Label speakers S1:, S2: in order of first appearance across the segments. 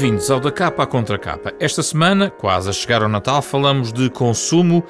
S1: Bem-vindos ao Da Capa à Contra Capa. Esta semana, quase a chegar ao Natal, falamos de consumo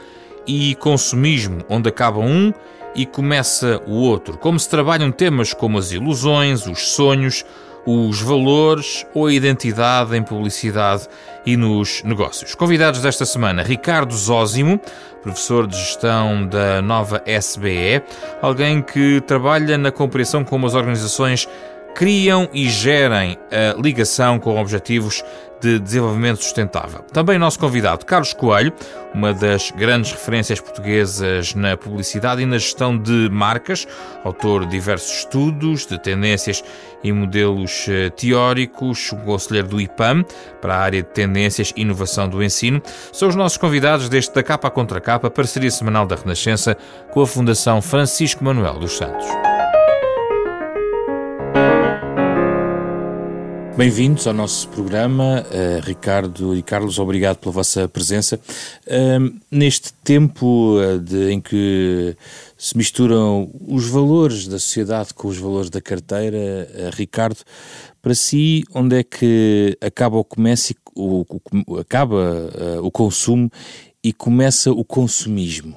S1: e consumismo, onde acaba um e começa o outro. Como se trabalham temas como as ilusões, os sonhos, os valores ou a identidade em publicidade e nos negócios. Convidados desta semana, Ricardo Zósimo, professor de gestão da nova SBE, alguém que trabalha na compreensão como as organizações criam e gerem a ligação com objetivos de desenvolvimento sustentável. Também nosso convidado, Carlos Coelho, uma das grandes referências portuguesas na publicidade e na gestão de marcas, autor de diversos estudos de tendências e modelos eh, teóricos, conselheiro do IPAM para a área de tendências e inovação do ensino, são os nossos convidados deste Da Capa à Contra Capa, parceria semanal da Renascença com a Fundação Francisco Manuel dos Santos. Bem-vindos ao nosso programa, uh, Ricardo e Carlos, obrigado pela vossa presença. Uh, neste tempo uh, de, em que se misturam os valores da sociedade com os valores da carteira, Ricardo, para si, onde é que acaba o comércio, o, o, acaba o consumo e começa o consumismo?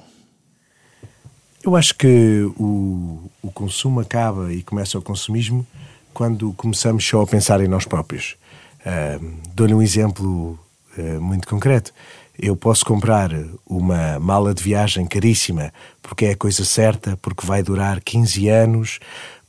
S2: Eu acho que o, o consumo acaba e começa o consumismo quando começamos só a pensar em nós próprios. Uh, Dou-lhe um exemplo uh, muito concreto. Eu posso comprar uma mala de viagem caríssima porque é a coisa certa, porque vai durar 15 anos,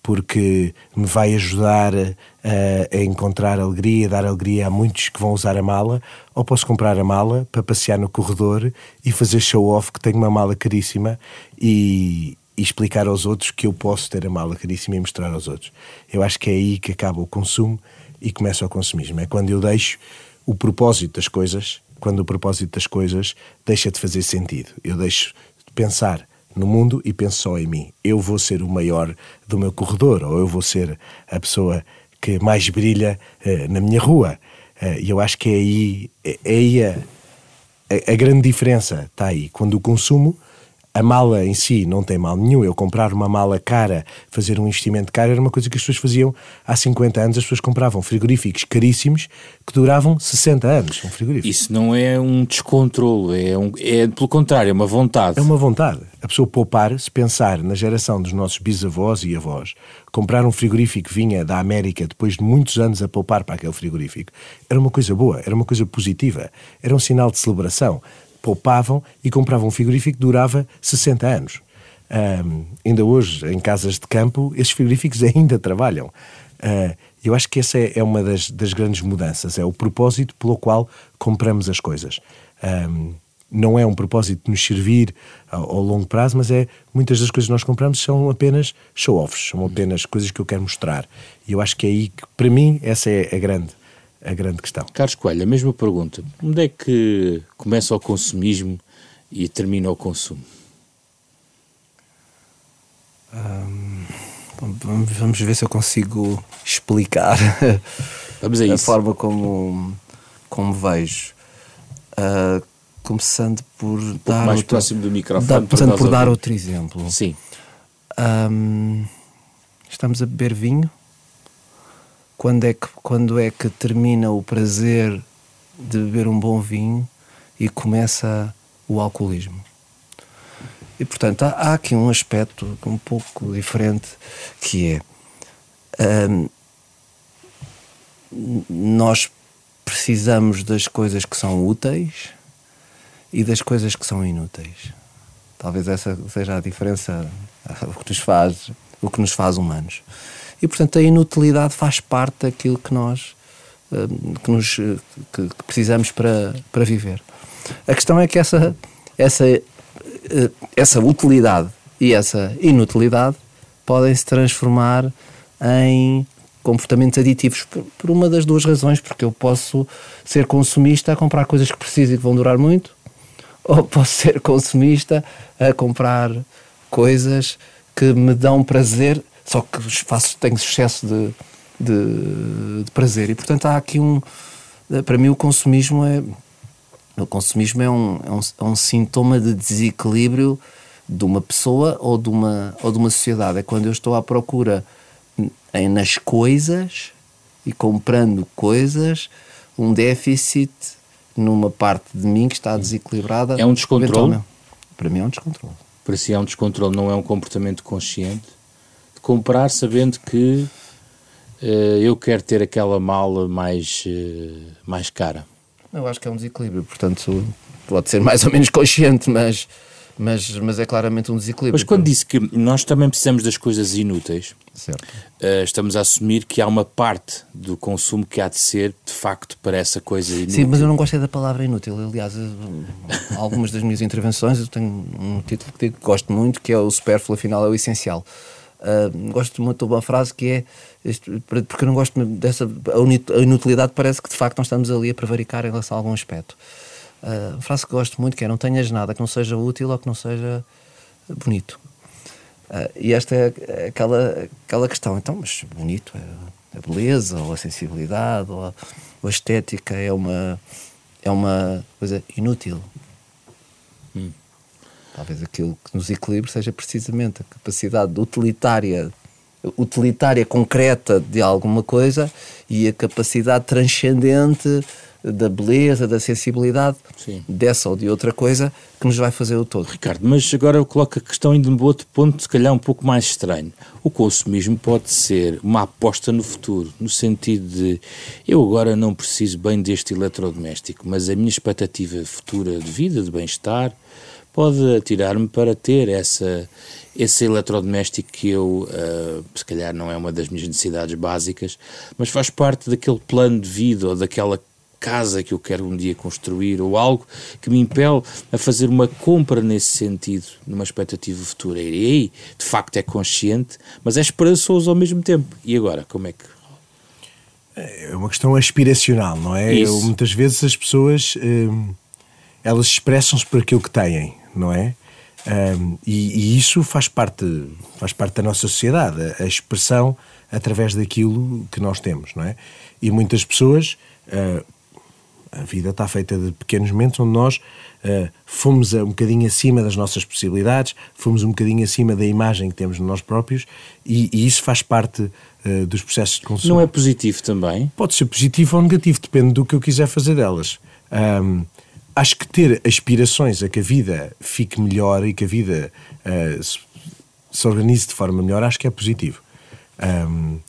S2: porque me vai ajudar a, a encontrar alegria, dar alegria a muitos que vão usar a mala, ou posso comprar a mala para passear no corredor e fazer show-off que tenho uma mala caríssima e, e explicar aos outros que eu posso ter a mala caríssima e mostrar aos outros. Eu acho que é aí que acaba o consumo e começa o consumismo. É quando eu deixo o propósito das coisas, quando o propósito das coisas deixa de fazer sentido. Eu deixo de pensar no mundo e penso só em mim. Eu vou ser o maior do meu corredor, ou eu vou ser a pessoa que mais brilha uh, na minha rua. Uh, e eu acho que é aí, é, é aí a, a grande diferença está aí. Quando o consumo a mala em si não tem mal nenhum. Eu comprar uma mala cara, fazer um investimento caro, era uma coisa que as pessoas faziam há 50 anos. As pessoas compravam frigoríficos caríssimos que duravam 60 anos. Um frigorífico.
S1: Isso não é um descontrole, é, um, é pelo contrário, é uma vontade.
S2: É uma vontade. A pessoa poupar, se pensar na geração dos nossos bisavós e avós, comprar um frigorífico que vinha da América depois de muitos anos a poupar para aquele frigorífico, era uma coisa boa, era uma coisa positiva, era um sinal de celebração poupavam e compravam um frigorífico que durava 60 anos. Ainda hoje, em casas de campo, esses frigoríficos ainda trabalham. Uh, eu acho que essa é, é uma das, das, grandes mudanças, é o propósito pelo qual compramos as coisas. Um, não é um propósito de nos servir ao, ao, longo prazo, mas é muitas das coisas que nós compramos são apenas show-offs, são apenas coisas que eu quero mostrar. E eu acho que é aí que, para mim, essa é a grande a grande questão.
S1: Carlos Coelho, a mesma pergunta. Onde é que começa o consumismo e termina o consumo?
S3: vamos ver se eu consigo explicar
S1: vamos a,
S3: a forma como, como vejo. Uh, começando por um
S1: dar mais outro, próximo do microfone.
S3: começando por dar outro exemplo.
S1: Sim.
S3: Um, estamos a beber vinho quando é que, quando é que termina o prazer de beber um bom vinho e começa o alcoolismo. E portanto há, há aqui um aspecto um pouco diferente que é hum, nós precisamos das coisas que são úteis e das coisas que são inúteis. Talvez essa seja a diferença, o que nos faz, o que nos faz humanos e portanto a inutilidade faz parte daquilo que nós hum, que, nos, que, precisamos para, para viver. A questão é que essa, essa, eh, essa utilidade e essa inutilidade podem se transformar em comportamentos aditivos por, por, uma das duas razões, porque eu posso ser consumista a comprar coisas que preciso e que vão durar muito, ou posso ser consumista a comprar coisas que me dão prazer só que faço, tenho excesso de, de, de prazer. E, portanto, há aqui um. Para mim, o consumismo é. O consumismo é um, é um, é um sintoma de desequilíbrio de uma pessoa ou de uma, ou de uma sociedade. É quando eu estou à procura em, nas coisas e comprando coisas um déficit numa parte de mim que está desequilibrada.
S1: É um descontrole?
S3: Para mim é um descontrole.
S1: Para si é um descontrole, não é um comportamento consciente? Comprar sabendo que uh, eu quero ter aquela mala mais, uh, mais cara.
S3: Eu acho que é um desequilíbrio, portanto pode ser mais ou menos consciente, mas mas, mas é claramente um desequilíbrio.
S1: Mas quando disse que nós também precisamos das coisas inúteis,
S3: uh,
S1: estamos a assumir que há uma parte do consumo que há de ser, de facto, para essa coisa inútil.
S3: Sim, mas eu não gostei da palavra inútil. Aliás, algumas das minhas intervenções eu tenho um título que gosto muito, que é o supérfluo, afinal é o essencial. Uh, gosto muito de uma frase que é porque eu não gosto dessa a inutilidade parece que de facto nós estamos ali a prevaricar em relação a algum aspecto Uh, frase que gosto muito que é não tenhas nada que não seja útil ou que não seja bonito. Uh, e esta é aquela, aquela questão. Então, mas bonito é a beleza ou a sensibilidade ou a, ou a estética é uma, é uma coisa inútil. Talvez aquilo que nos equilibre seja precisamente a capacidade utilitária utilitária concreta de alguma coisa e a capacidade transcendente da beleza, da sensibilidade Sim. dessa ou de outra coisa que nos vai fazer o todo.
S1: Ricardo, mas agora eu coloco a questão ainda um outro ponto, se calhar um pouco mais estranho. O consumismo pode ser uma aposta no futuro, no sentido de eu agora não preciso bem deste eletrodoméstico, mas a minha expectativa futura de vida, de bem-estar, pode atirar-me para ter essa, esse eletrodoméstico que eu, uh, se calhar não é uma das minhas necessidades básicas, mas faz parte daquele plano de vida ou daquela casa que eu quero um dia construir ou algo que me impele a fazer uma compra nesse sentido, numa expectativa futura. E aí, de facto, é consciente, mas é esperançoso ao mesmo tempo. E agora, como é que.
S2: É uma questão aspiracional, não é? Eu, muitas vezes as pessoas hum, elas expressam-se por aquilo que têm, não é? Um, e, e, isso faz parte, faz parte da nossa sociedade, a, a, expressão através daquilo que nós temos, não é? E muitas pessoas, uh, a vida está feita de pequenos momentos onde nós uh, fomos um bocadinho acima das nossas possibilidades, fomos um bocadinho acima da imagem que temos de nós próprios e, e isso faz parte uh, dos processos de consumo.
S1: Não é positivo também?
S2: Pode ser positivo ou negativo, depende do que eu quiser fazer delas. Um, acho que ter aspirações a que a vida fique melhor e que a vida uh, se, se, organize de forma melhor, acho que é positivo. Um,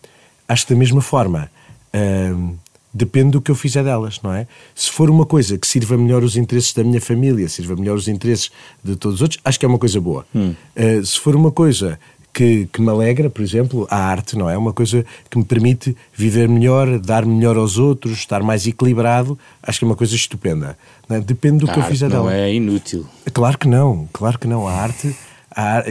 S2: acho que da mesma forma. Um, depende do que eu fizer delas, não é? Se for uma coisa que sirva melhor os interesses da minha família, sirva melhor os interesses de todos os outros, acho que é uma coisa boa. Hum. Uh, se for uma coisa que, que, me alegra, por exemplo, a arte, não é? Uma coisa que me permite viver melhor, dar melhor aos outros, estar mais equilibrado, acho que é uma coisa estupenda. É? Depende do
S1: a
S2: que eu fizer dela.
S1: Não é inútil.
S2: Claro que não, claro que não. A arte.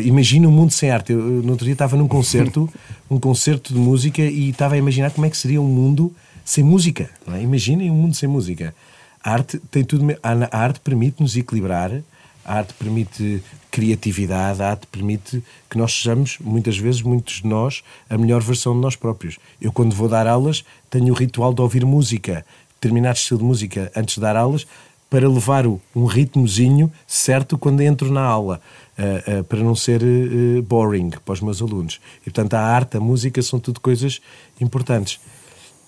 S2: Imagina um mundo sem arte. Eu, no outro dia estava num concerto, um concerto de música e estava a imaginar como é que seria um mundo sem música. É? Imaginem um mundo sem música. A arte tem tudo. A arte permite-nos equilibrar, a arte permite criatividade, a arte permite que nós sejamos, muitas vezes, muitos de nós, a melhor versão de nós próprios. Eu, quando vou dar aulas, tenho o ritual de ouvir música, determinado estilo de música, antes de dar aulas, para levar um ritmozinho certo quando entro na aula. Uh, uh, para não ser uh, boring para os meus alunos. E, portanto, a arte, a música são tudo coisas importantes.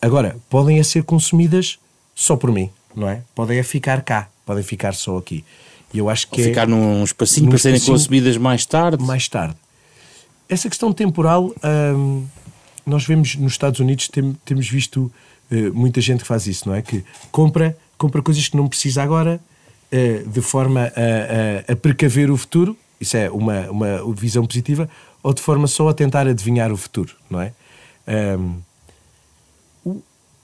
S2: Agora, podem ser consumidas só por mim, não é? Podem ficar cá, podem ficar só aqui.
S1: E eu acho que Ou é ficar num espacinho num para serem consumidas mais tarde.
S2: Mais tarde. Essa questão temporal, hum, nós vemos nos Estados Unidos, tem, temos visto uh, muita gente que faz isso, não é? Que compra, compra coisas que não precisa agora, uh, de forma a, a, a, precaver o futuro, isso é uma, uma visão positiva, ou de forma só a tentar adivinhar o futuro, não é? Um,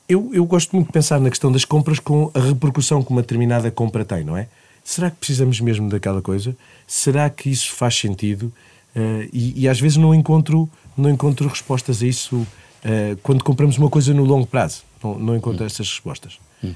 S2: eu, eu gosto muito de pensar na questão das compras com a repercussão que uma determinada compra tem, não é? Será que precisamos mesmo daquela coisa? Será que isso faz sentido? Uh, e, e, às vezes não encontro, não encontro respostas a isso uh, quando compramos uma coisa no longo prazo. Não, não encontro hum. essas respostas. Hum.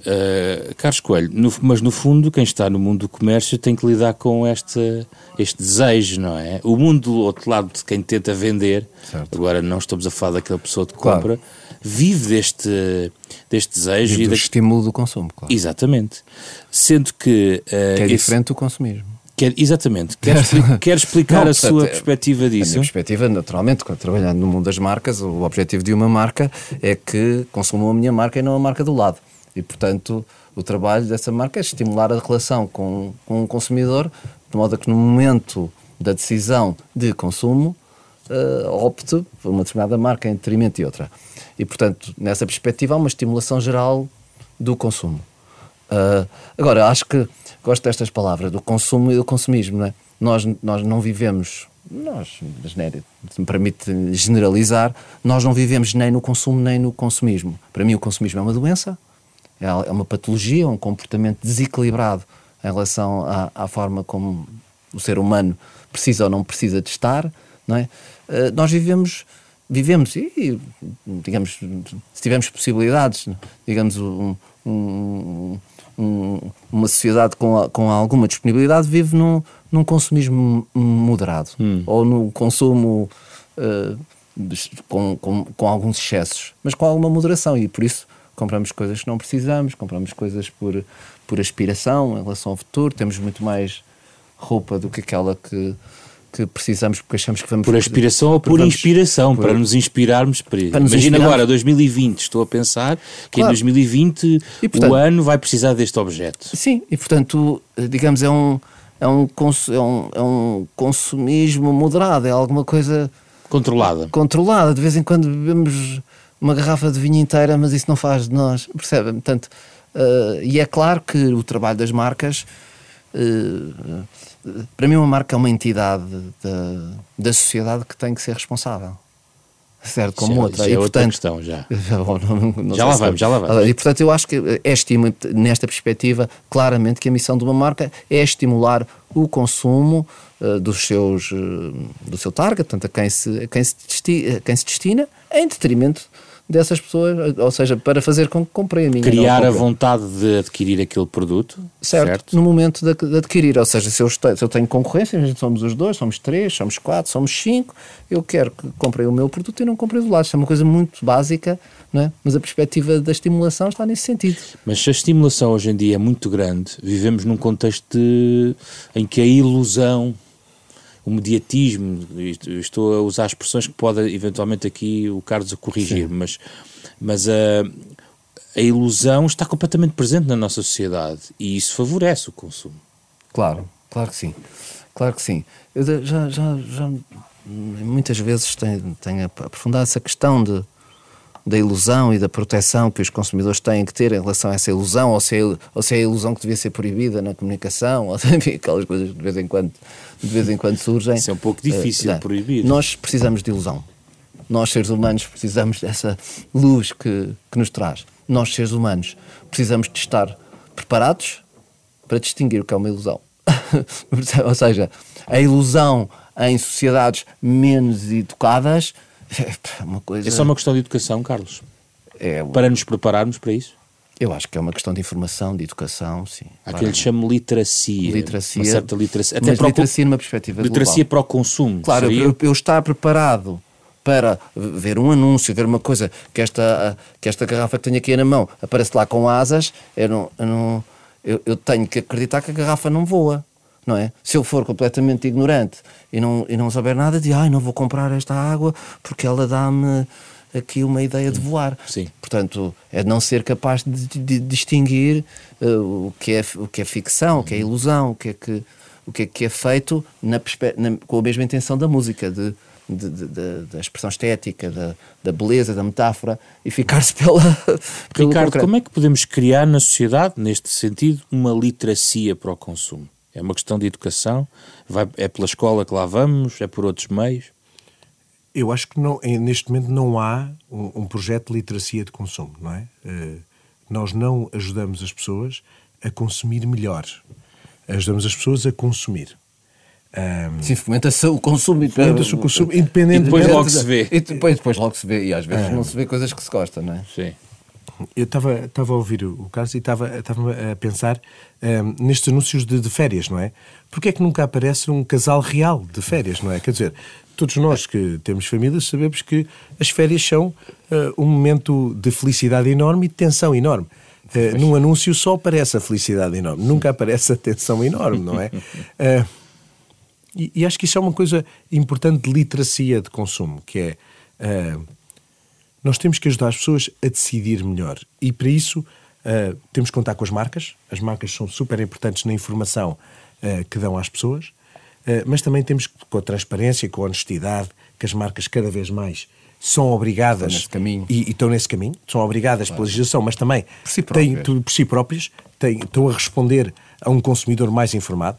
S1: Uh, Carlos Coelho, no, mas no fundo, quem está no mundo do comércio tem que lidar com este, este desejo, não é? O mundo do outro lado de quem tenta vender, certo. agora não estamos a falar daquela pessoa que compra. Claro vive deste, deste desejo.
S3: E,
S1: e
S3: do da... estímulo do consumo, claro.
S1: Exatamente. Sendo que...
S3: Uh, que é diferente do consumismo.
S1: Quer, exatamente. Quer, quer explicar não, a portanto, sua perspectiva disso? A
S3: minha perspectiva, naturalmente, trabalhando no mundo das marcas, o objetivo de uma marca é que consumam a minha marca e não a marca do lado. E, portanto, o trabalho dessa marca é estimular a relação com, com o consumidor, de modo a que no momento da decisão de consumo uh, opte por uma determinada marca em detrimento de outra. E, portanto, nessa perspectiva, há uma estimulação geral do consumo. Uh, agora, acho que gosto destas palavras, do consumo e do consumismo. Não é? nós, nós não vivemos, nós, se me permite generalizar, nós não vivemos nem no consumo nem no consumismo. Para mim, o consumismo é uma doença, é, é uma patologia, um comportamento desequilibrado em relação à, à forma como o ser humano precisa ou não precisa de estar. Não é? Uh, nós vivemos vivemos e, digamos, se tivermos possibilidades, digamos, um, um, um, uma sociedade com, com alguma disponibilidade vive num, num consumismo moderado. Hum. ou no consumo uh, com, com, com alguns excessos, mas com alguma moderação. E por isso compramos coisas que não precisamos, compramos coisas por, por aspiração em relação ao futuro, temos muito mais roupa do que aquela que que precisamos porque achamos que vamos...
S1: Por aspiração ou por vamos, inspiração, por, para nos inspirarmos. Para, para nos Imagina agora, 2020, estou a pensar que claro. em 2020 e, portanto, o ano vai precisar deste objeto.
S3: Sim, e portanto, digamos, é um, é um, é um, é um consumismo moderado, é alguma coisa...
S1: Controlada.
S3: Controlada, de vez em quando bebemos uma garrafa de vinho inteira, mas isso não faz de nós, percebe? Portanto, uh, e é claro que o trabalho das marcas... Uh, para mim, uma marca é uma entidade da, da sociedade que tem que ser responsável. Certo, como
S1: já,
S3: outra.
S1: Já é e, portanto, questão, já. não, não já lá vamos, já lá vamos.
S3: E, portanto, eu acho que é estima, nesta perspectiva, claramente que a missão de uma marca é estimular o consumo uh, dos seus, uh, do seu target, portanto, a quem se, a quem se, quem se destina, em detrimento dessas pessoas, ou seja, para fazer com que comprem a minha.
S1: Criar a vontade de adquirir aquele produto.
S3: Certo, certo. no momento de, de, adquirir, ou seja, se eu, estou, se eu tenho concorrência, somos os dois, somos três, somos quatro, somos cinco, eu quero que comprem o meu produto e não comprem do lado. Isto é uma coisa muito básica, não é? mas a perspectiva da estimulação está nesse sentido.
S1: Mas se a estimulação hoje em dia é muito grande, vivemos num contexto de, em que a ilusão o mediatismo, estou a usar expressões que pode eventualmente aqui o Carlos a corrigir, Sim. mas, mas a, a ilusão está completamente presente na nossa sociedade e isso favorece o consumo.
S3: Claro, claro que sim, claro que sim. Eu já, já, já muitas vezes tenho, tenho aprofundado essa questão de da ilusão e da proteção que os consumidores têm que ter em relação a essa ilusão, ou se é, ou se é a ilusão que devia ser proibida na comunicação, ou aquelas coisas que de vez em quando, de vez em quando surgem.
S1: Isso é um pouco difícil uh, proibir.
S3: Nós precisamos de ilusão. Nós, seres humanos, precisamos dessa luz que, que nos traz. Nós, seres humanos, precisamos de estar preparados para distinguir o que é uma ilusão. ou seja, a ilusão em sociedades menos educadas é uma coisa.
S1: É só uma questão de educação, Carlos. É, para nos prepararmos para isso?
S3: Eu acho que é uma questão de informação, de educação, sim.
S1: Há quem lhe chame literacia.
S3: Literacia.
S1: Uma certa literacia.
S3: Até mas para literacia o, numa perspectiva
S1: Literacia
S3: global.
S1: para o consumo.
S3: Claro, eu, eu, estar preparado para ver um anúncio, ver uma coisa, que esta, que esta garrafa que tenho aqui na mão aparece lá com asas, eu, não, eu, não, eu, eu tenho que acreditar que a garrafa não voa não é? Se eu for completamente ignorante e não, e não saber nada, de ai, não vou comprar esta água porque ela dá-me aqui uma ideia de voar.
S1: Sim.
S3: Portanto, é não ser capaz de, de, de distinguir uh, o, que é, o que é ficção, o que é ilusão, o que é que, o que, é, que é feito na, na, com a mesma intenção da música, de, de, de, da expressão estética, da, da, beleza, da metáfora e ficar-se pela.
S1: Ricardo, concreto. como é que podemos criar na sociedade, neste sentido, uma literacia para o consumo? É uma questão de educação? Vai, é pela escola que lá vamos? É por outros meios?
S2: Eu acho que não, neste momento não há um, um projeto de literacia de consumo, não é? Uh, nós não ajudamos as pessoas a consumir melhor. Ajudamos as pessoas a consumir.
S3: Um, Sim, fomenta-se o consumo.
S2: Fomenta-se o consumo, independente...
S1: E depois logo se vê.
S3: E depois, depois logo se vê. E às vezes não se vê coisas que se gosta, não é?
S1: Sim
S2: eu estava a ouvir o Carlos e estava a pensar um, nestes anúncios de, de, férias, não é? Porque é que nunca aparece um casal real de férias, não é? Quer dizer, todos nós que temos famílias sabemos que as férias são uh, um momento de felicidade enorme e de tensão enorme. Uh, num anúncio só aparece a felicidade enorme, nunca aparece a tensão enorme, não é? Uh, e, e, acho que isso é uma coisa importante de literacia de consumo, que é nós temos que ajudar as pessoas a decidir melhor. E para isso Uh, temos que contar com as marcas. As marcas são super importantes na informação uh, que dão às pessoas. Uh, mas também temos que, com a transparência, com a honestidade, que as marcas cada vez mais são obrigadas. E, e estão nesse caminho, são obrigadas pela legislação, mas também
S3: Por si
S2: têm, por si próprias têm, estão a responder a um consumidor mais informado.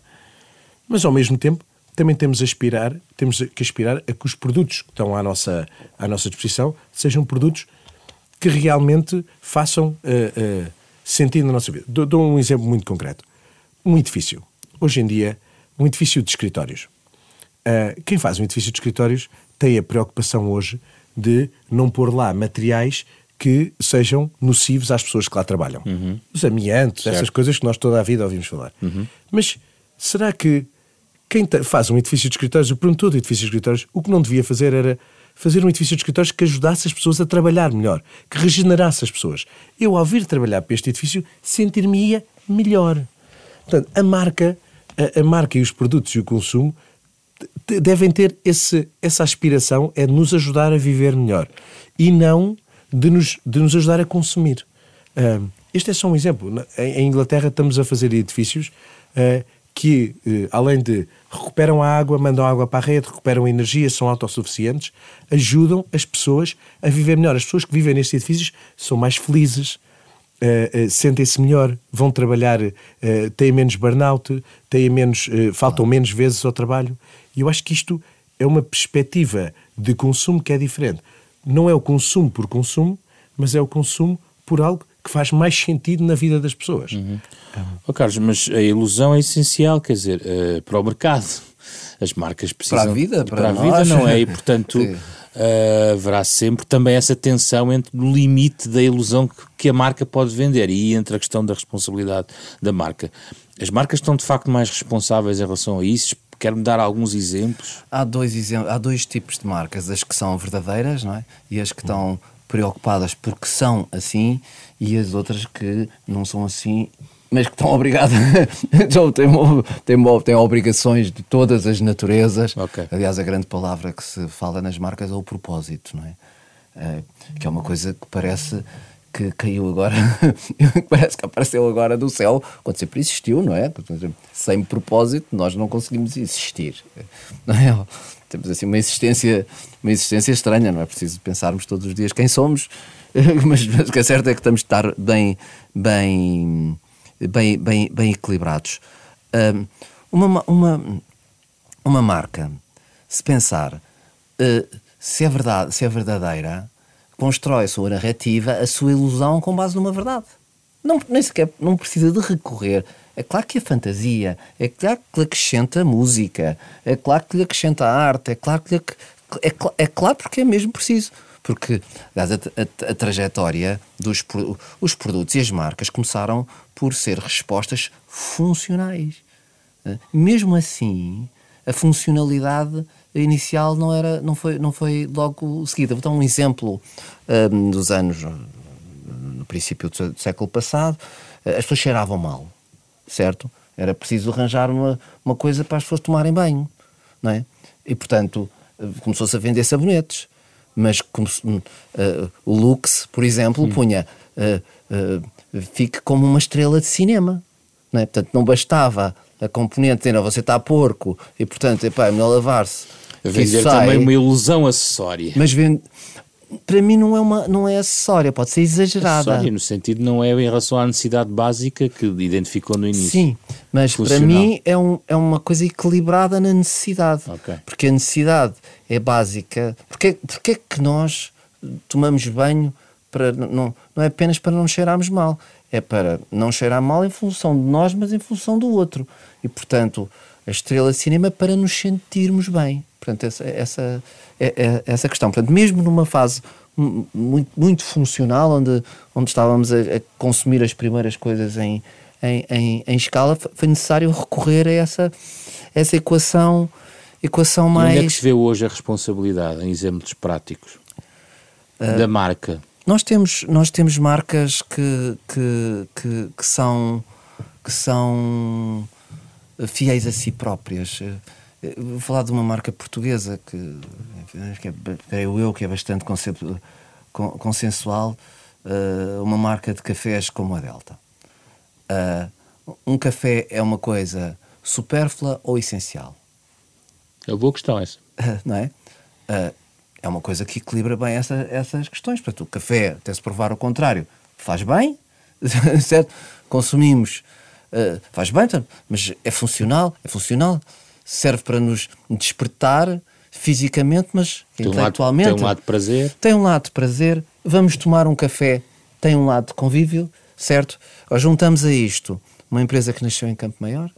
S2: Mas ao mesmo tempo também temos a aspirar, temos que aspirar a que os produtos que estão à nossa, à nossa disposição sejam produtos que realmente façam eh, eh, sentido na nossa vida. Dou, dou um exemplo muito concreto. Um edifício. Hoje em dia, um edifício de escritórios. Uh, quem faz um edifício de escritórios tem a preocupação hoje de não pôr lá materiais que sejam nocivos às pessoas que lá trabalham. Os amiantos, essas coisas que nós toda a vida ouvimos falar. Mas será que quem faz um edifício de escritórios, o promotor do edifício de escritórios, o que não devia fazer era fazer um edifício de escritórios que ajudasse as pessoas a trabalhar melhor, que regenerasse as pessoas. Eu, ao vir trabalhar para este edifício, sentir-me-ia melhor. Portanto, a marca, a, a marca e os produtos e o consumo devem ter esse, essa aspiração é de nos ajudar a viver melhor e não de nos, de nos ajudar a consumir. Ah, este é só um exemplo. Em, em Inglaterra estamos a fazer edifícios ah, que, eh, além de recuperam a água, mandam água para a rede, recuperam a energia, são autossuficientes, ajudam as pessoas a viver melhor. As pessoas que vivem nestes edifícios são mais felizes, Uh, uh, sentem-se melhor, vão trabalhar, têm menos burnout, têm menos, faltam menos vezes ao trabalho. E eu acho que isto é uma perspectiva de consumo que é diferente. Não é o consumo por consumo, mas é o consumo por algo que faz mais sentido na vida das pessoas.
S1: Ó Carlos, mas a ilusão é essencial, quer dizer, eh, para o mercado. As marcas precisam...
S3: Para a vida, para
S1: a
S3: nós.
S1: vida, não é? E, portanto, eh, haverá sempre também essa tensão entre o limite da ilusão que, que a marca pode vender e entre a questão da responsabilidade da marca. As marcas estão, de facto, mais responsáveis em relação a isso? Quero-me dar alguns exemplos?
S3: Há dois, exemplos, há dois tipos de marcas, as que são verdadeiras não é? e as que estão preocupadas porque são assim e as outras que não são assim mas que estão obrigadas então, têm, têm, têm obrigações de todas as naturezas
S1: Ok.
S3: aliás a grande palavra que se fala nas marcas é o propósito não é? Eh, que é uma coisa que parece que caiu agora, parece que apareceu agora do céu, quando sempre existiu, não é? Sem propósito, nós não conseguimos existir. Não é? Temos assim uma existência, uma existência estranha, não é preciso pensarmos todos os dias quem somos, mas, mas o que é certo é que estamos de estar bem, bem, bem, bem, bem equilibrados. Uma, uma, uma marca, se pensar eh, se, é verdade, se é verdadeira, constrói a sua narrativa, a sua ilusão com base numa verdade. Não, nem sequer não precisa de recorrer. É claro que a fantasia, é claro que lhe acrescenta música, é claro que lhe acrescenta arte, é claro que lhe, é, é claro porque é mesmo preciso. Porque, aliás, a, a- a trajetória dos os produtos e as marcas começaram por ser respostas funcionais. Eh, Mesmo assim, a funcionalidade inicial não, era, não, foi, não foi logo seguida. Vou dar um exemplo hum, dos anos, hum, no princípio do século passado, eh, as pessoas cheiravam mal, certo? Era preciso arranjar uma, uma coisa para as pessoas tomarem banho, não é? E, portanto, eh, começou-se a vender sabonetes. Mas hum, eh, o Lux, por exemplo, punha eh, eh, fique como uma estrela de cinema. Não é? Portanto, não bastava a componente dizer, "Não, você está porco e, portanto, epá, é melhor lavar-se.
S1: Vender
S3: sai."
S1: também uma ilusão acessória.
S3: Mas vende... para mim não é, uma, não é acessória, pode ser exagerada.
S1: Acessória, no sentido não é em relação à necessidade básica que identificou no início.
S3: Sim, mas
S1: Funcional.
S3: para mim é, um, é uma coisa equilibrada na necessidade.
S1: Ok.
S3: Porque a necessidade é básica. Porque, porque é que nós tomamos banho para não, não é apenas para não cheirarmos mal, é para não cheirar mal em função de nós, mas em função do outro. E portanto, a estrela cinema é para nos sentirmos bem. Portanto, essa, essa, é, é- essa questão. Portanto, mesmo numa fase mu- muito, muito funcional, onde, onde estávamos a, a consumir as primeiras coisas em, em, em, em escala, foi necessário recorrer a essa, essa equação, equação
S1: E onde é que
S3: mais.
S1: se vê hoje a responsabilidade, em exemplos práticos, da marca?
S3: Nós temos, nós temos marcas que, que, que, que são, que são fiéis a si próprias. Eh, Vou falar de uma marca portuguesa que, que é, creio eu, que é bastante concep- con- consensual, uh, uma marca de cafés como a Delta? Uh, um café é uma coisa supérflua ou essencial?
S1: É uma boa questão essa.
S3: não é? Uh, é uma coisa que equilibra bem essa, essas questões. Portanto, o café, até se provar o contrário, faz bem, certo? Consumimos, faz bem, mas é funcional, é funcional, serve para nos despertar fisicamente, mas
S1: tem
S3: intelectualmente.
S1: Um lado, tem um lado de prazer.
S3: Tem um lado de prazer. Vamos tomar um café, tem um lado de convívio, certo? Ou juntamos a isto uma empresa que nasceu em Campo Maior,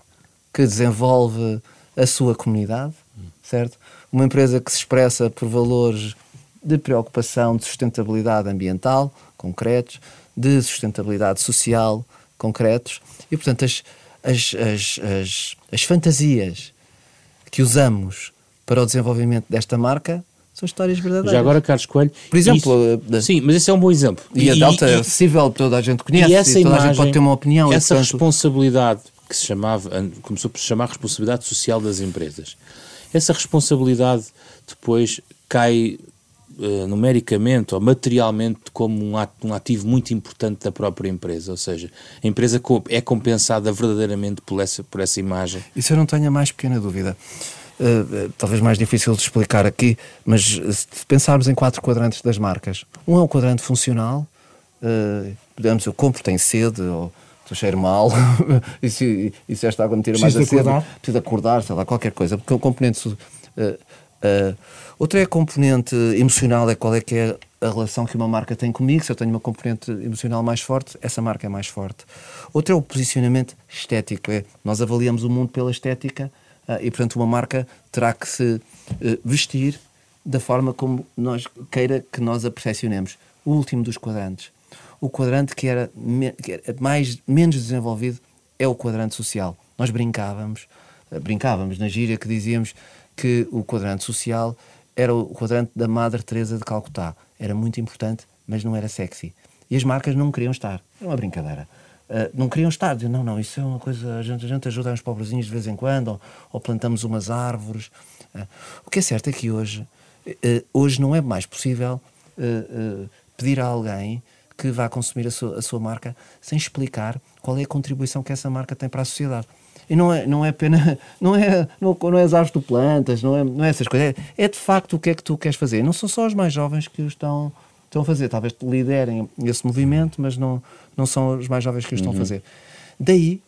S3: que desenvolve a sua comunidade, certo? Uma empresa que se expressa por valores de preocupação de sustentabilidade ambiental concretos, de sustentabilidade social concretos e, portanto, as, as, as, as, as fantasias que usamos para o desenvolvimento desta marca são histórias verdadeiras.
S1: Já agora, Carlos Coelho.
S3: Por exemplo.
S1: Isso, sim, mas esse é um bom exemplo.
S3: E, a Delta é acessível, toda a gente conhece,
S1: e essa
S3: e toda
S1: imagem,
S3: a gente pode ter uma opinião.
S1: Essa
S3: e, portanto,
S1: responsabilidade que se chamava, começou por se chamar responsabilidade social das empresas. Essa responsabilidade depois cai uh, numericamente ou materialmente como um, ato, um ativo muito importante da própria empresa. Ou seja, a empresa é compensada verdadeiramente por essa, por essa imagem.
S3: Isso eu não tenho a mais pequena dúvida. Uh, talvez mais difícil de explicar aqui, mas se pensarmos em quatro quadrantes das marcas, um é o quadrante funcional, uh, digamos, eu compro, tenho sede, ou estou cheiro mal, e, se, e se esta água me tira mais a sede, preciso acordar, sei lá, qualquer coisa, porque o componente. Uh, uh, outra é a componente emocional, é qual é que é a relação que uma marca tem comigo, se eu tenho uma componente emocional mais forte, essa marca é mais forte. Outra é o posicionamento estético, é nós avaliamos o mundo pela estética, Uh, e, portanto, uma marca terá que se uh, vestir da forma como nós queira que nós a percepcionemos. O último dos quadrantes. O quadrante que era, que era mais, menos desenvolvido é o quadrante social. Nós brincávamos, brincávamos na gíria que dizíamos que o quadrante social era o quadrante da Madre Teresa de Calcutá. Era muito importante, mas não era sexy. E as marcas não queriam estar. Era uma brincadeira. Uh, não queriam estar, diziam, não, não, isso é uma coisa, a gente, a gente ajuda uns pobrezinhos de vez em quando, ou, ou plantamos umas árvores. Uh, o que é certo é que hoje, uh, hoje não é mais possível pedir a alguém que vá consumir a sua, a sua marca sem explicar qual é a contribuição que essa marca tem para a sociedade. E não é, não é pena, não é, não, não é as árvores que tu plantas, não é, não é essas coisas, é, é de facto o que é que tu queres fazer. Não são só os mais jovens que o estão estão a fazer. Talvez liderem esse movimento, mas não, não são os mais jovens que o estão uhum. a fazer. Daí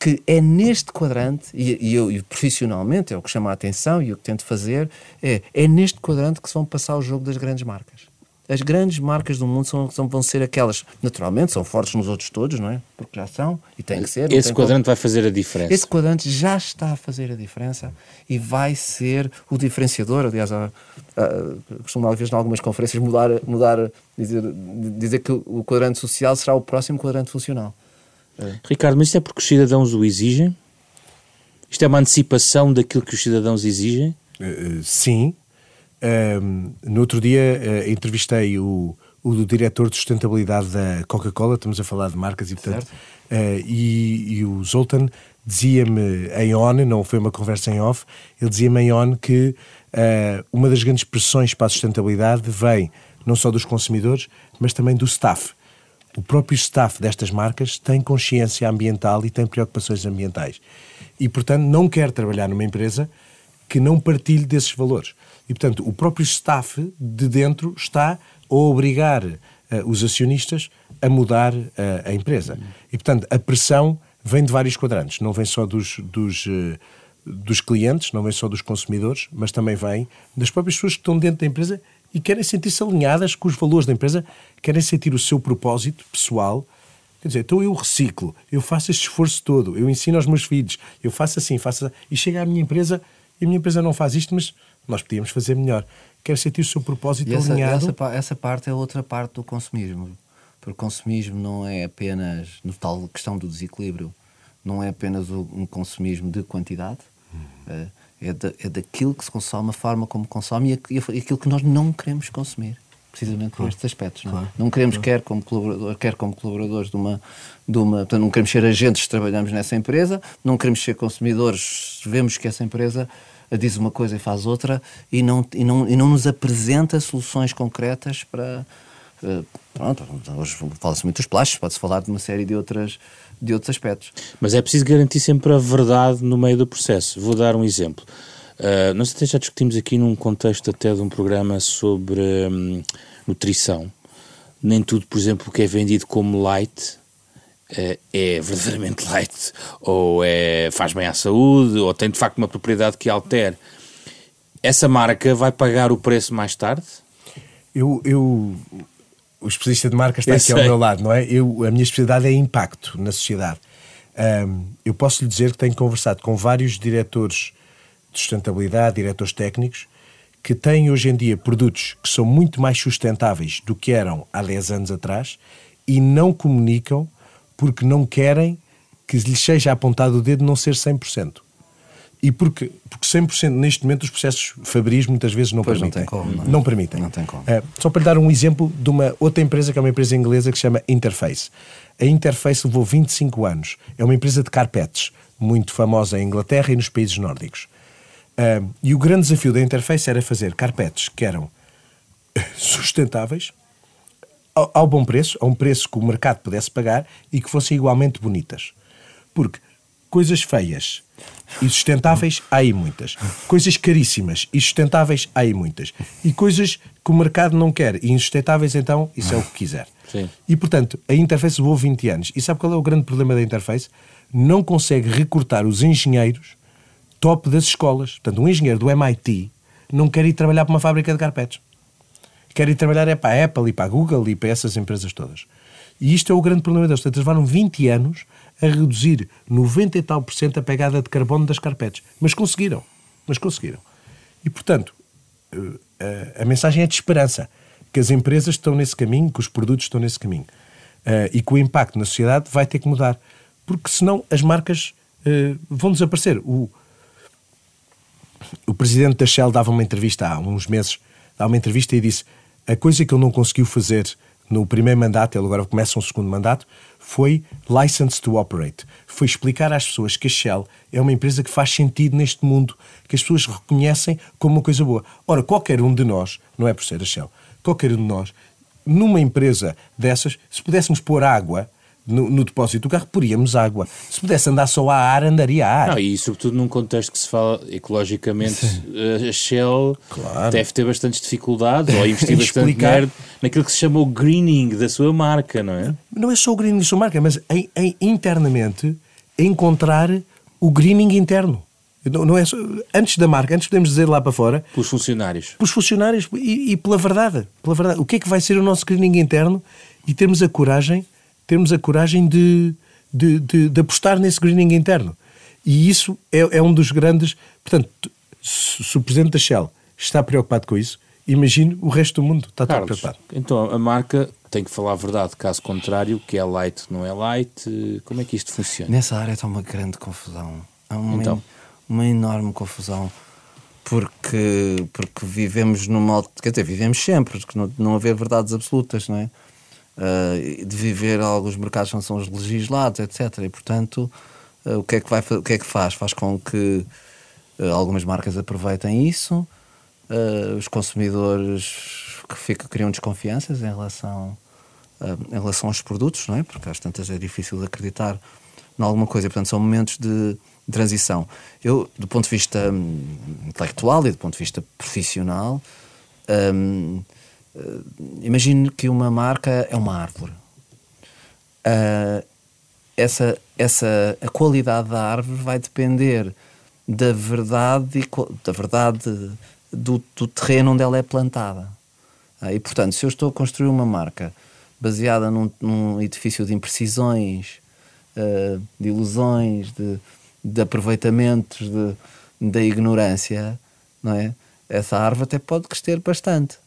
S3: que é neste quadrante, e, e eu e profissionalmente é o que chama a atenção e o que tento fazer, é, é neste quadrante que se vão passar o jogo das grandes marcas as grandes marcas do mundo são, são, vão ser aquelas, naturalmente, são fortes nos outros todos, não é? Porque já são e tem que ser.
S1: Esse quadrante como... vai fazer a diferença.
S3: Esse quadrante já está a fazer a diferença e vai ser o diferenciador. Aliás, a, a, costumo, às vezes, em algumas conferências, mudar, mudar dizer, dizer que o quadrante social será o próximo quadrante funcional.
S1: É. Ricardo, mas isto é porque os cidadãos o exigem? Isto é uma antecipação daquilo que os cidadãos exigem?
S2: Uh, sim, um, no outro dia uh, entrevistei o, o diretor de sustentabilidade da Coca-Cola, estamos a falar de marcas e portanto, uh, e, e, o Zoltan dizia-me em on, não foi uma conversa em off, ele dizia-me em on que uh, uma das grandes pressões para a sustentabilidade vem não só dos consumidores, mas também do staff. O próprio staff destas marcas tem consciência ambiental e tem preocupações ambientais. E, portanto, não quer trabalhar numa empresa que não partilhe desses valores. E, portanto, o próprio staff de dentro está a obrigar uh, os acionistas a mudar uh, a empresa. E, portanto, a pressão vem de vários quadrantes. Não vem só dos, dos, uh, dos clientes, não vem só dos consumidores, mas também vem das próprias pessoas que estão dentro da empresa e querem sentir-se alinhadas com os valores da empresa, querem sentir o seu propósito pessoal. Quer dizer, então eu reciclo, eu faço este esforço todo, eu ensino aos meus filhos, eu faço assim, faço assim, e chega à minha empresa e a minha empresa não faz isto, mas nós podíamos fazer melhor. Quer sentir o seu propósito
S3: e essa,
S2: alinhado.
S3: Essa, essa parte é outra parte do consumismo. Porque o consumismo não é apenas, no tal questão do desequilíbrio, não é apenas um consumismo de quantidade, hum. é, é, da, é daquilo que se consome, a forma como consome e, e aquilo que nós não queremos consumir precisamente por estes aspectos. Não, é? claro. não queremos, claro. quer, como colaborador, quer como colaboradores de uma, de uma. Portanto, não queremos ser agentes que trabalhamos nessa empresa, não queremos ser consumidores, vemos que essa empresa diz uma coisa e faz outra e não, e não, e não nos apresenta soluções concretas para, Uh, pronto, hoje fala-se muito dos plásticos, pode-se falar de uma série de, outras, de outros aspectos.
S1: Mas é preciso garantir sempre a verdade no meio do processo. Vou dar um exemplo. Uh, nós até já discutimos aqui num contexto até de um programa sobre hum, nutrição. Nem tudo, por exemplo, que é vendido como light é verdadeiramente light, ou é, faz bem à saúde, ou tem de facto uma propriedade que altere. Essa marca vai pagar o preço mais tarde?
S2: Eu, eu o especialista de marca está
S1: Eu
S2: aqui
S1: sei.
S2: ao meu lado, não é? Eu, a minha especialidade é impacto na sociedade. Ahm, eu posso lhe dizer que tenho conversado com vários diretores de sustentabilidade, diretores técnicos, que têm hoje em dia produtos que são muito mais sustentáveis do que eram há 10 anos atrás e não comunicam porque não querem que lhes seja apontado o dedo não ser 100%. E porque, porque 100% neste momento os processos fabris muitas vezes não
S3: Pois, não
S2: permitem.
S3: tem como, não é?
S2: Não permitem.
S3: Não tem como.
S2: Uh, só para lhe dar um exemplo de uma outra empresa que é uma empresa inglesa que se chama Interface. A Interface levou 25 anos. É uma empresa de carpetes, muito famosa em Inglaterra e nos países nórdicos. Uh, e o grande desafio da Interface era fazer carpetes que eram sustentáveis, ao, ao bom preço, a um preço que o mercado pudesse pagar e que fossem igualmente bonitas. Porque coisas feias e sustentáveis, há aí muitas. Coisas caríssimas e sustentáveis, há aí muitas. E coisas que o mercado não quer e insustentáveis, então, isso é o que quiser.
S1: Sim.
S2: E, portanto, a Interface levou 20 anos. E sabe qual é o grande problema da Interface? Não consegue recrutar os engenheiros top das escolas. Portanto, um engenheiro do MIT não quer ir trabalhar para uma fábrica de carpetes. Quer ir trabalhar é para a Apple e para a Google e para essas empresas todas. E isto é o grande problema deles. Portanto, eles levaram 20 anos a reduzir 90 e tal por cento a pegada de carbono das carpetes. Mas conseguiram. Mas conseguiram. E, portanto, eh, a, a mensagem é de esperança. Que as empresas estão nesse caminho, que os produtos estão nesse caminho. Eh, e que o impacto na sociedade vai ter que mudar. Porque senão as marcas eh, vão desaparecer. O, o presidente da Shell dava uma entrevista há uns meses, dava uma entrevista e disse a coisa que ele não conseguiu fazer no primeiro mandato, ele agora começa um segundo mandato, foi license to operate. Foi explicar às pessoas que a Shell é uma empresa que faz sentido neste mundo, que as pessoas reconhecem como uma coisa boa. Ora, qualquer um de nós, não é por ser a Shell, qualquer um de nós, numa empresa dessas, se pudéssemos pôr água no, no depósito do carro, poríamos água. Se pudesse andar só a ar, andaria a ar.
S1: Não, e sobretudo num contexto que se fala ecologicamente, a Shell
S2: Claro.
S1: deve ter bastantes dificuldades ou investir bastante dinheiro naquilo que se chama o greening da sua marca, não é?
S2: não é só o greening da sua marca, mas em, em- internamente encontrar o greening interno. Não, não é só- antes da marca, antes podemos dizer lá para fora,
S1: Pelos funcionários.
S2: pelos funcionários e, e pela verdade, pela verdade. O que é que vai ser o nosso greening interno e termos a coragem, termos a coragem de, de, de- de apostar nesse greening interno. E isso é, é um dos grandes. Portanto, se, o presidente da Shell está preocupado com isso, imagine o resto do mundo está
S1: Carlos,
S2: preocupado.
S1: então a marca tem que falar a verdade, caso contrário, o que é light não é light, como é que isto funciona?
S3: Nessa área está uma grande confusão. Há uma,
S1: Então.
S3: uma enorme confusão. Porque, porque vivemos numa. alt- Quer dizer, vivemos sempre, porque não, não haver verdades absolutas, não é? Ah, de viver alguns mercados não são legislados, etc. E portanto, ah, o, que é que vai, o que é que faz? Faz com que ah, algumas marcas aproveitem isso, os consumidores que ficam, criam desconfianças em relação, em relação aos produtos, não é? Porque às tantas é difícil acreditar em alguma coisa. Portanto, são momentos de transição. Eu, do ponto de vista hum, intelectual e do ponto de vista profissional, hum, eh, imagino que uma marca é uma árvore. Ah, essa, essa, a qualidade da árvore vai depender da verdade, da verdade do, do terreno onde ela é plantada. Ah, e portanto, se eu estou a construir uma marca baseada num, num edifício de imprecisões, ah, de ilusões, de, de aproveitamentos de, da ignorância, não é? Essa árvore até pode crescer bastante,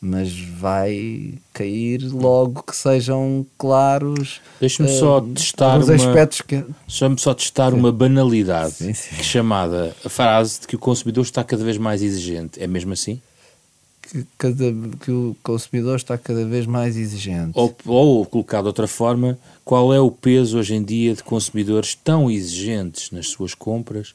S3: mas vai cair logo que sejam claros.
S1: Deixa-me só testar
S3: alguns
S1: uma-
S3: aspectos que.
S1: Deixa-me só testar uma banalidade
S3: Sim, sim.
S1: chamada a frase de que o consumidor está cada vez mais exigente. É mesmo assim?
S3: que, cada, que o consumidor está cada vez mais exigente.
S1: Ou, ou colocado de outra forma, qual é o peso hoje em dia de consumidores tão exigentes nas suas compras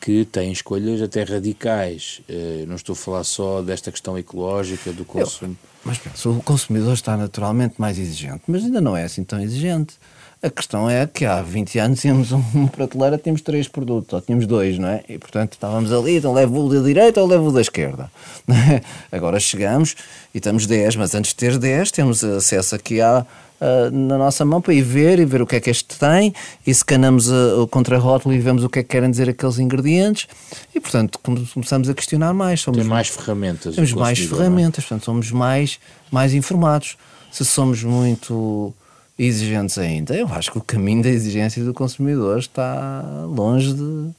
S1: que têm escolhas até radicais. Uh, não estou a falar só desta questão ecológica do consumo. Eu,
S3: mas penso, o consumidor está naturalmente mais exigente, mas ainda não é assim tão exigente. A questão é que há 20 anos tínhamos uma prateleira, tínhamos três produtos, ou tínhamos dois, não é? E portanto estávamos ali, então levo o da direita ou levo o da esquerda. Agora chegamos e estamos 10, mas antes de ter 10 temos acesso aqui à, Uh, na nossa mão para ir ver e ver o que é que este tem e escanamos uh, o contrarótulo e vemos o que é que querem dizer aqueles ingredientes e portanto começamos a questionar mais
S1: somos, Tem mais ferramentas
S3: temos mais é? ferramentas, portanto somos mais, mais informados se somos muito exigentes ainda. Eu acho que o caminho da exigência do consumidor está longe de,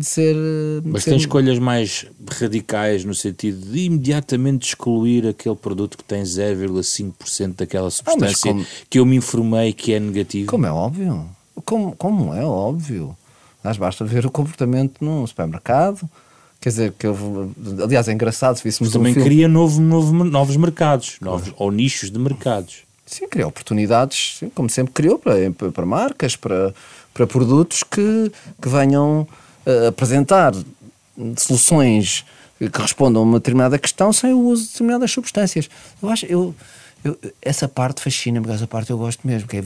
S3: de ser. De
S1: Mas
S3: ser...
S1: tem escolhas mais radicais no sentido de imediatamente excluir aquele produto que tem 0,5% daquela ah, substância ah, como... que eu me informei que é negativo.
S3: Como é óbvio. Como, como é óbvio. Mas basta ver o comportamento num supermercado. Quer dizer, que eu, aliás, é engraçado se víssemos.
S1: Mas também
S3: um filme...
S1: cria novo, novo, novos mercados, novos, ou nichos de mercados.
S3: Sim, cria oportunidades, sim, como sempre criou, para, para marcas, para, para produtos que, que venham uh, apresentar soluções que respondam a uma determinada questão sem o uso de determinadas substâncias. Eu acho, eu, eu essa parte fascina-me, essa parte eu gosto mesmo, que é,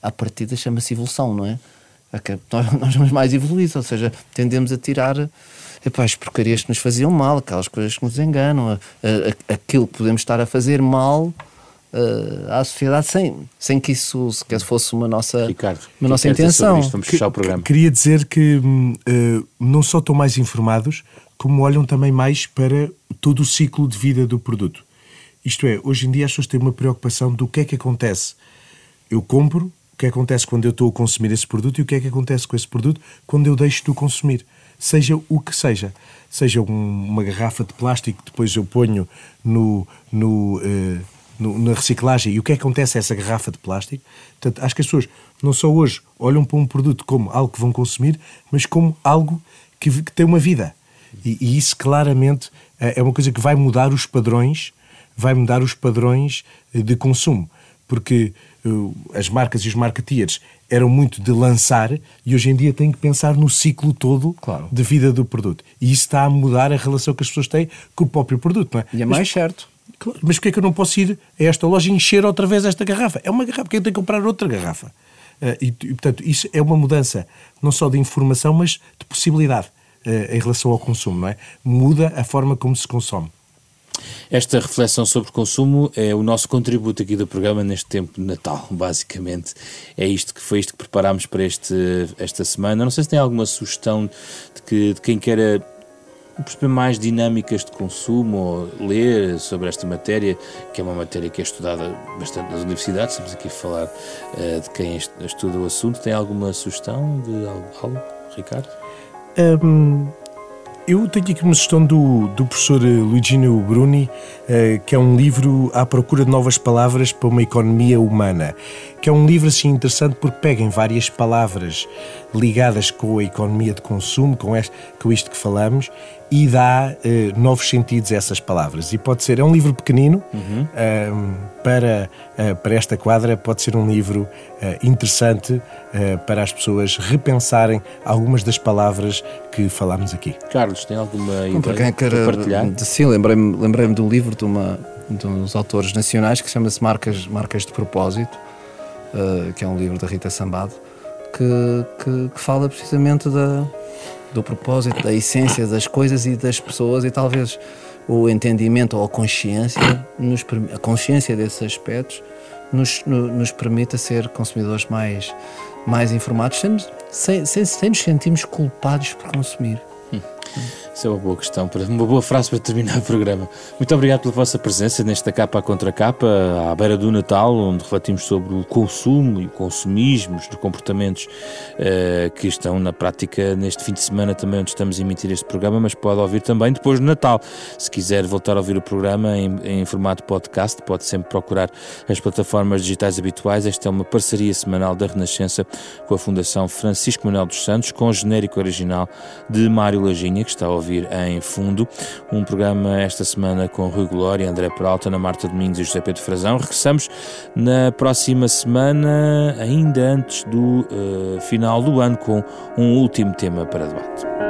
S3: a partida chama-se evolução, não é? é nós, nós somos mais evoluídos, ou seja, tendemos a tirar epá, as porcarias que nos faziam mal, aquelas coisas que nos enganam, a, a, aquilo que podemos estar a fazer mal uh, à sociedade sem, sem que isso sequer fosse uma nossa,
S1: Ricardo,
S3: uma nossa intenção.
S1: Isto, vamos fechar o programa.
S2: Queria dizer que uh, não só estão mais informados, como olham também mais para todo o ciclo de vida do produto. Isto é, hoje em dia as pessoas têm uma preocupação do que é que acontece. Eu compro, o que acontece quando eu estou a consumir esse produto e o que é que acontece com esse produto quando eu deixo de o consumir. Seja o que seja. Seja um, uma garrafa de plástico que depois eu ponho no, no uh, no, na reciclagem e o que é que acontece a essa garrafa de plástico. Portanto, acho que as pessoas não só hoje olham para um produto como algo que vão consumir, mas como algo que, que tem uma vida. E, e, isso claramente é, é uma coisa que vai mudar os padrões, vai mudar os padrões eh, de consumo. Porque uh, as marcas e os marketeers eram muito de lançar e hoje em dia têm que pensar no ciclo todo claro. de vida do produto. E isso está a mudar a relação que as pessoas têm com o próprio produto. Não é?
S3: E é mais Mas, certo.
S2: Mas porquê é que eu não posso ir a esta loja e encher outra vez esta garrafa? É uma garrafa, porque eu tenho que comprar outra garrafa. Uh, e, e, portanto, isso é uma mudança não só de informação, mas de possibilidade uh, em relação ao consumo, não é? Muda a forma como se consome.
S1: Esta reflexão sobre consumo é o nosso contributo aqui do programa neste tempo de Natal, basicamente. É isto que foi isto que preparámos para este, esta semana. Não sei se tem alguma sugestão de, que, de quem queira perceber mais dinâmicas de consumo ou ler sobre esta matéria, que é uma matéria que é estudada bastante nas universidades, estamos aqui a falar uh, de quem estuda o assunto. Tem alguma sugestão de algo, Ricardo?
S2: Um, eu tenho aqui uma sugestão do, do professor Luigino Bruni, uh, que é um livro à procura de novas palavras para uma economia humana, que é um livro assim interessante porque pega em várias palavras ligadas com a economia de consumo, com, este, com isto que falamos, e dá uh, novos sentidos a essas palavras. E pode ser, é um livro pequenino, uhum. uh, para, uh, para esta quadra, pode ser um livro eh, interessante para as pessoas repensarem algumas das palavras que falámos aqui.
S1: Carlos, tem alguma ideia para, quem quer, partilhar?
S3: Sim, lembrei-me lembrei de um livro de, uma, de uns autores nacionais que chama-se Marcas, Marcas de Propósito, que é um livro da Rita Sambado, que, que, que fala precisamente da do propósito, da essência das coisas e das pessoas e talvez o entendimento ou a consciência, nos, a consciência desses aspectos nos, nos permita ser consumidores mais, mais informados sem, sem, sem, nos sentirmos culpados por consumir. Hum.
S1: Isso é uma boa questão, uma boa frase para terminar o programa. Muito obrigado pela vossa presença nesta capa contra capa, à beira do Natal, onde refletimos sobre o consumo e o consumismo, os comportamentos uh, que estão na prática neste fim de semana também, onde estamos a emitir este programa, mas pode ouvir também depois do Natal. Se quiser voltar a ouvir o programa em, em formato podcast, pode sempre procurar as plataformas digitais habituais. Esta é uma parceria semanal da Renascença com a Fundação Francisco Manuel dos Santos, com o genérico original de Mário Lajinha, que está a ouvir ouvir em fundo. Um programa esta semana com Rui Glória, André Peralta, Ana Marta Domingos e José Pedro Frazão. Regressamos na próxima semana, ainda antes do uh, final do ano, com um último tema para debate.